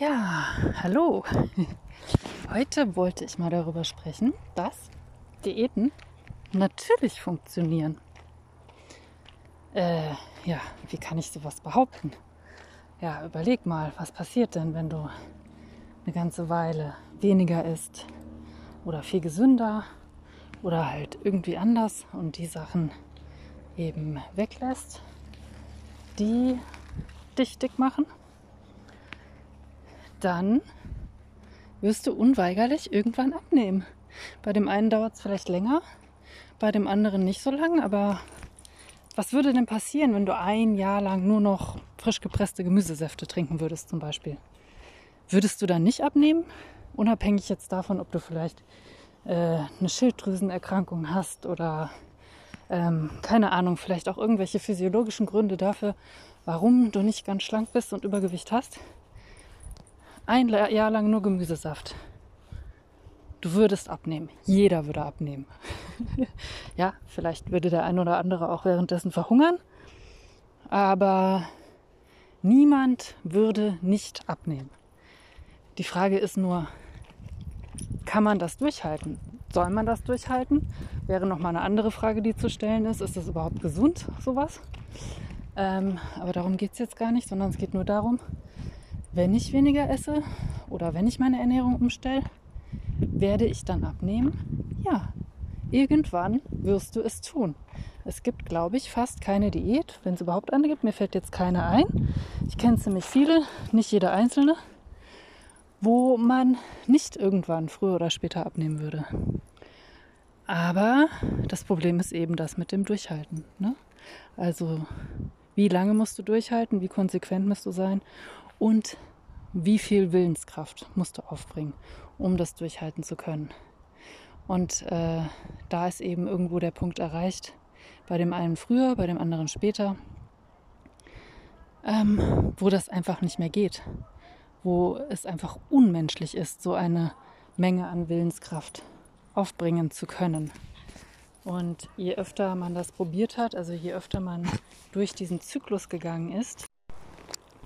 Ja, hallo. Heute wollte ich mal darüber sprechen, dass Diäten natürlich funktionieren. Äh, ja, wie kann ich sowas behaupten? Ja, überleg mal, was passiert denn, wenn du eine ganze Weile weniger isst oder viel gesünder oder halt irgendwie anders und die Sachen eben weglässt, die dich dick machen? Dann wirst du unweigerlich irgendwann abnehmen. Bei dem einen dauert es vielleicht länger, bei dem anderen nicht so lang, aber was würde denn passieren, wenn du ein Jahr lang nur noch frisch gepresste Gemüsesäfte trinken würdest zum Beispiel? Würdest du dann nicht abnehmen? Unabhängig jetzt davon, ob du vielleicht äh, eine Schilddrüsenerkrankung hast oder ähm, keine Ahnung, vielleicht auch irgendwelche physiologischen Gründe dafür, warum du nicht ganz schlank bist und Übergewicht hast ein Jahr lang nur Gemüsesaft. Du würdest abnehmen. Jeder würde abnehmen. ja, vielleicht würde der ein oder andere auch währenddessen verhungern. Aber niemand würde nicht abnehmen. Die Frage ist nur, kann man das durchhalten? Soll man das durchhalten? Wäre noch mal eine andere Frage, die zu stellen ist. Ist das überhaupt gesund, sowas? Ähm, aber darum geht es jetzt gar nicht, sondern es geht nur darum, wenn ich weniger esse oder wenn ich meine Ernährung umstelle, werde ich dann abnehmen? Ja, irgendwann wirst du es tun. Es gibt, glaube ich, fast keine Diät, wenn es überhaupt eine gibt. Mir fällt jetzt keine ein. Ich kenne ziemlich viele, nicht jede einzelne, wo man nicht irgendwann früher oder später abnehmen würde. Aber das Problem ist eben das mit dem Durchhalten. Ne? Also wie lange musst du durchhalten, wie konsequent musst du sein und wie viel Willenskraft musst du aufbringen, um das durchhalten zu können. Und äh, da ist eben irgendwo der Punkt erreicht, bei dem einen früher, bei dem anderen später, ähm, wo das einfach nicht mehr geht, wo es einfach unmenschlich ist, so eine Menge an Willenskraft aufbringen zu können. Und je öfter man das probiert hat, also je öfter man durch diesen Zyklus gegangen ist,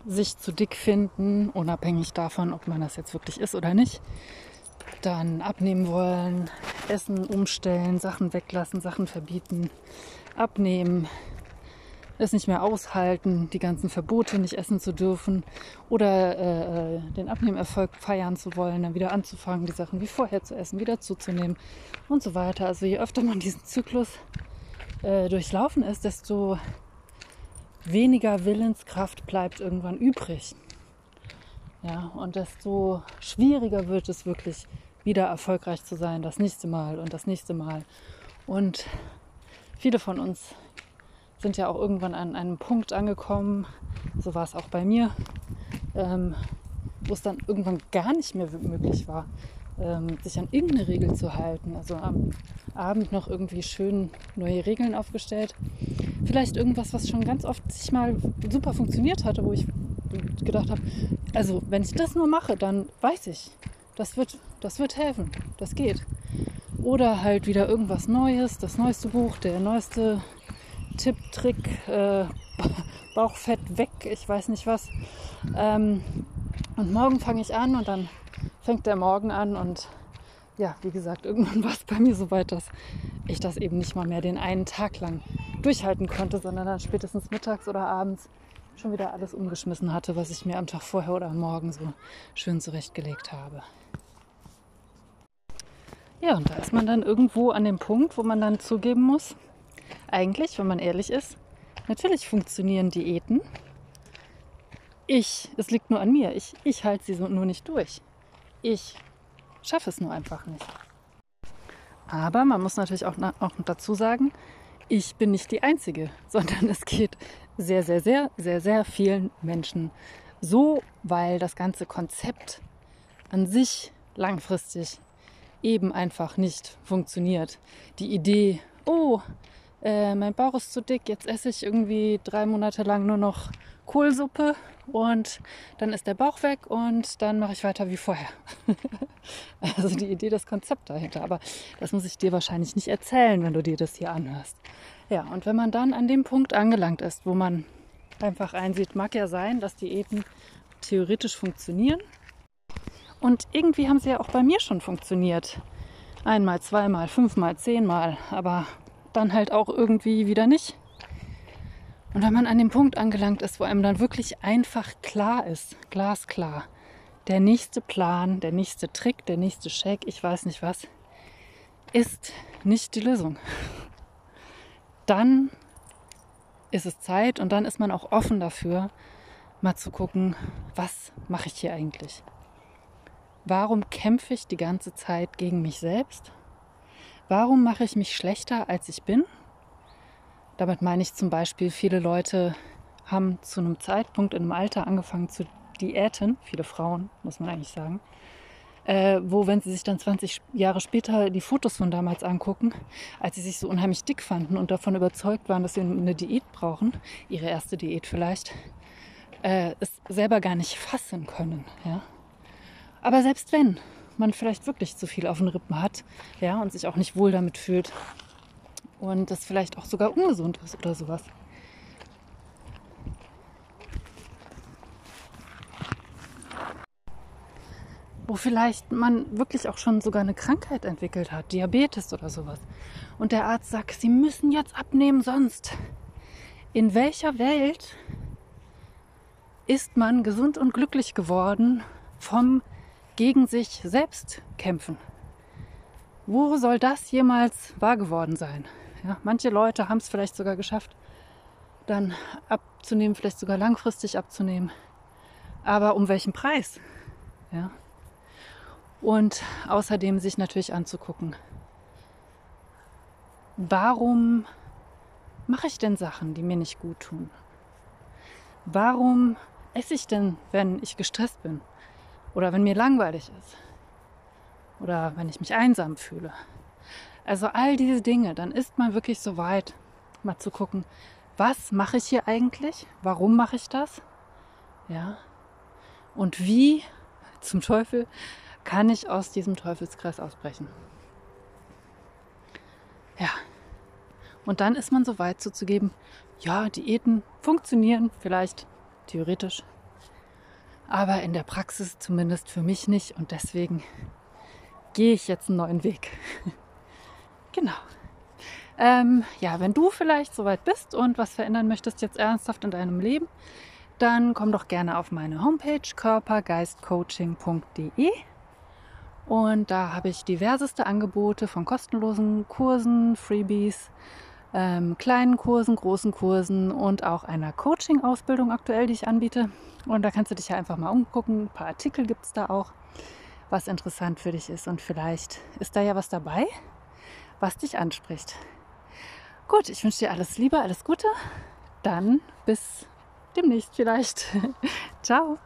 sich zu dick finden, unabhängig davon, ob man das jetzt wirklich ist oder nicht. Dann abnehmen wollen, Essen umstellen, Sachen weglassen, Sachen verbieten, abnehmen, es nicht mehr aushalten, die ganzen Verbote nicht essen zu dürfen oder äh, äh, den Abnehmerfolg feiern zu wollen, dann wieder anzufangen, die Sachen wie vorher zu essen, wieder zuzunehmen und so weiter. Also je öfter man diesen Zyklus äh, durchlaufen ist, desto weniger Willenskraft bleibt irgendwann übrig. Ja, und desto schwieriger wird es wirklich, wieder erfolgreich zu sein, das nächste Mal und das nächste Mal. Und viele von uns sind ja auch irgendwann an einem Punkt angekommen, so war es auch bei mir, ähm, wo es dann irgendwann gar nicht mehr möglich war, ähm, sich an irgendeine Regel zu halten. Also am Abend noch irgendwie schön neue Regeln aufgestellt. Vielleicht irgendwas, was schon ganz oft sich mal super funktioniert hatte, wo ich gedacht habe, also wenn ich das nur mache, dann weiß ich, das wird, das wird helfen, das geht. Oder halt wieder irgendwas Neues, das neueste Buch, der neueste Tipp, Trick, äh, Bauchfett weg, ich weiß nicht was. Ähm, und morgen fange ich an und dann fängt der Morgen an und ja, wie gesagt, irgendwann war es bei mir so weit, dass ich das eben nicht mal mehr den einen Tag lang durchhalten konnte, sondern dann spätestens mittags oder abends schon wieder alles umgeschmissen hatte, was ich mir am Tag vorher oder am Morgen so schön zurechtgelegt habe. Ja, und da ist man dann irgendwo an dem Punkt, wo man dann zugeben muss, eigentlich, wenn man ehrlich ist, natürlich funktionieren Diäten. Ich, es liegt nur an mir, ich, ich halte sie so nur nicht durch. Ich schaffe es nur einfach nicht. Aber man muss natürlich auch, auch dazu sagen, ich bin nicht die Einzige, sondern es geht sehr, sehr, sehr, sehr, sehr vielen Menschen so, weil das ganze Konzept an sich langfristig eben einfach nicht funktioniert. Die Idee, oh, äh, mein Bauch ist zu dick, jetzt esse ich irgendwie drei Monate lang nur noch Kohlsuppe und dann ist der Bauch weg und dann mache ich weiter wie vorher. also die Idee, das Konzept dahinter. Aber das muss ich dir wahrscheinlich nicht erzählen, wenn du dir das hier anhörst. Ja, und wenn man dann an dem Punkt angelangt ist, wo man einfach einsieht, mag ja sein, dass Diäten theoretisch funktionieren, Und irgendwie haben sie ja auch bei mir schon funktioniert. Einmal, zweimal, fünfmal, zehnmal, aber dann halt auch irgendwie wieder nicht. Und wenn man an dem Punkt angelangt ist, wo einem dann wirklich einfach klar ist, glasklar, der nächste Plan, der nächste Trick, der nächste Shake, ich weiß nicht was, ist nicht die Lösung. Dann ist es Zeit und dann ist man auch offen dafür, mal zu gucken, was mache ich hier eigentlich? Warum kämpfe ich die ganze Zeit gegen mich selbst? Warum mache ich mich schlechter, als ich bin? Damit meine ich zum Beispiel, viele Leute haben zu einem Zeitpunkt in einem Alter angefangen zu diäten, viele Frauen, muss man eigentlich sagen, äh, wo, wenn sie sich dann 20 Jahre später die Fotos von damals angucken, als sie sich so unheimlich dick fanden und davon überzeugt waren, dass sie eine Diät brauchen, ihre erste Diät vielleicht, äh, es selber gar nicht fassen können. Ja? Aber selbst wenn man vielleicht wirklich zu viel auf den Rippen hat ja, und sich auch nicht wohl damit fühlt und das vielleicht auch sogar ungesund ist oder sowas, wo vielleicht man wirklich auch schon sogar eine Krankheit entwickelt hat, Diabetes oder sowas. Und der Arzt sagt, Sie müssen jetzt abnehmen, sonst. In welcher Welt ist man gesund und glücklich geworden vom gegen sich selbst kämpfen? Wo soll das jemals wahr geworden sein? Ja, manche Leute haben es vielleicht sogar geschafft, dann abzunehmen, vielleicht sogar langfristig abzunehmen. Aber um welchen Preis? Ja, und außerdem sich natürlich anzugucken, warum mache ich denn Sachen, die mir nicht gut tun? Warum esse ich denn, wenn ich gestresst bin? Oder wenn mir langweilig ist? Oder wenn ich mich einsam fühle? Also all diese Dinge, dann ist man wirklich so weit, mal zu gucken, was mache ich hier eigentlich? Warum mache ich das? Ja. Und wie zum Teufel kann ich aus diesem Teufelskreis ausbrechen. Ja. Und dann ist man so weit zuzugeben, ja, Diäten funktionieren vielleicht theoretisch, aber in der Praxis zumindest für mich nicht und deswegen gehe ich jetzt einen neuen Weg. genau. Ähm, ja, wenn du vielleicht soweit bist und was verändern möchtest jetzt ernsthaft in deinem Leben, dann komm doch gerne auf meine Homepage körpergeistcoaching.de und da habe ich diverseste Angebote von kostenlosen Kursen, Freebies, ähm, kleinen Kursen, großen Kursen und auch einer Coaching-Ausbildung aktuell, die ich anbiete. Und da kannst du dich ja einfach mal umgucken. Ein paar Artikel gibt es da auch, was interessant für dich ist. Und vielleicht ist da ja was dabei, was dich anspricht. Gut, ich wünsche dir alles Liebe, alles Gute. Dann bis demnächst vielleicht. Ciao.